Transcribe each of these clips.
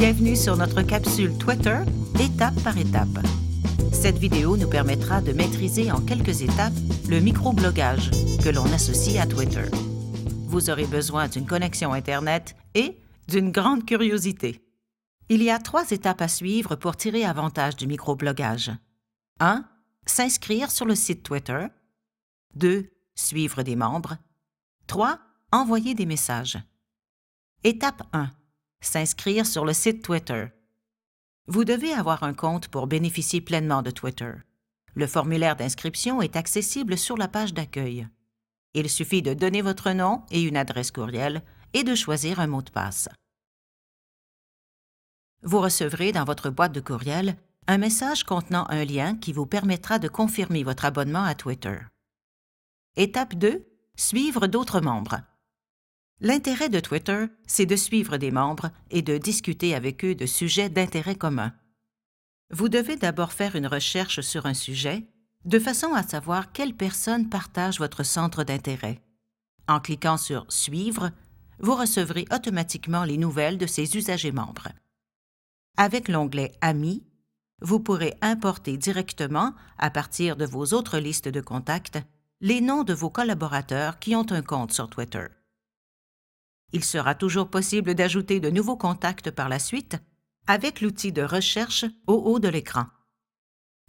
Bienvenue sur notre capsule Twitter, étape par étape. Cette vidéo nous permettra de maîtriser en quelques étapes le microblogage que l'on associe à Twitter. Vous aurez besoin d'une connexion Internet et d'une grande curiosité. Il y a trois étapes à suivre pour tirer avantage du microblogage. 1. S'inscrire sur le site Twitter. 2. Suivre des membres. 3. Envoyer des messages. Étape 1. S'inscrire sur le site Twitter. Vous devez avoir un compte pour bénéficier pleinement de Twitter. Le formulaire d'inscription est accessible sur la page d'accueil. Il suffit de donner votre nom et une adresse courriel et de choisir un mot de passe. Vous recevrez dans votre boîte de courriel un message contenant un lien qui vous permettra de confirmer votre abonnement à Twitter. Étape 2. Suivre d'autres membres. L'intérêt de Twitter, c'est de suivre des membres et de discuter avec eux de sujets d'intérêt commun. Vous devez d'abord faire une recherche sur un sujet, de façon à savoir quelles personnes partagent votre centre d'intérêt. En cliquant sur Suivre, vous recevrez automatiquement les nouvelles de ces usagers membres. Avec l'onglet Amis, vous pourrez importer directement, à partir de vos autres listes de contacts, les noms de vos collaborateurs qui ont un compte sur Twitter. Il sera toujours possible d'ajouter de nouveaux contacts par la suite avec l'outil de recherche au haut de l'écran.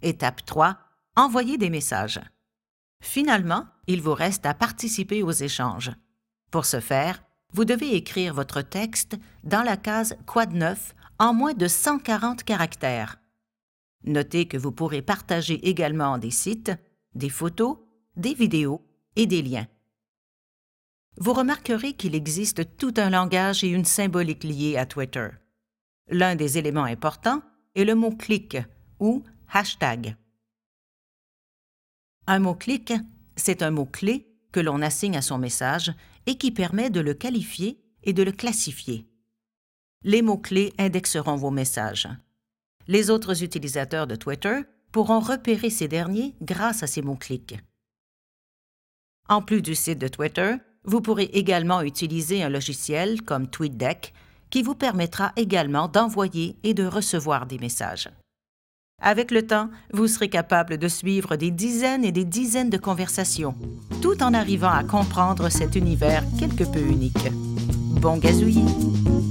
Étape 3. Envoyer des messages. Finalement, il vous reste à participer aux échanges. Pour ce faire, vous devez écrire votre texte dans la case Quad 9 en moins de 140 caractères. Notez que vous pourrez partager également des sites, des photos, des vidéos et des liens vous remarquerez qu'il existe tout un langage et une symbolique liés à Twitter. L'un des éléments importants est le mot clic ou hashtag. Un mot-clic, c'est un mot-clé que l'on assigne à son message et qui permet de le qualifier et de le classifier. Les mots-clés indexeront vos messages. Les autres utilisateurs de Twitter pourront repérer ces derniers grâce à ces mots-clics. En plus du site de Twitter, vous pourrez également utiliser un logiciel comme TweetDeck qui vous permettra également d'envoyer et de recevoir des messages. Avec le temps, vous serez capable de suivre des dizaines et des dizaines de conversations, tout en arrivant à comprendre cet univers quelque peu unique. Bon gazouillis!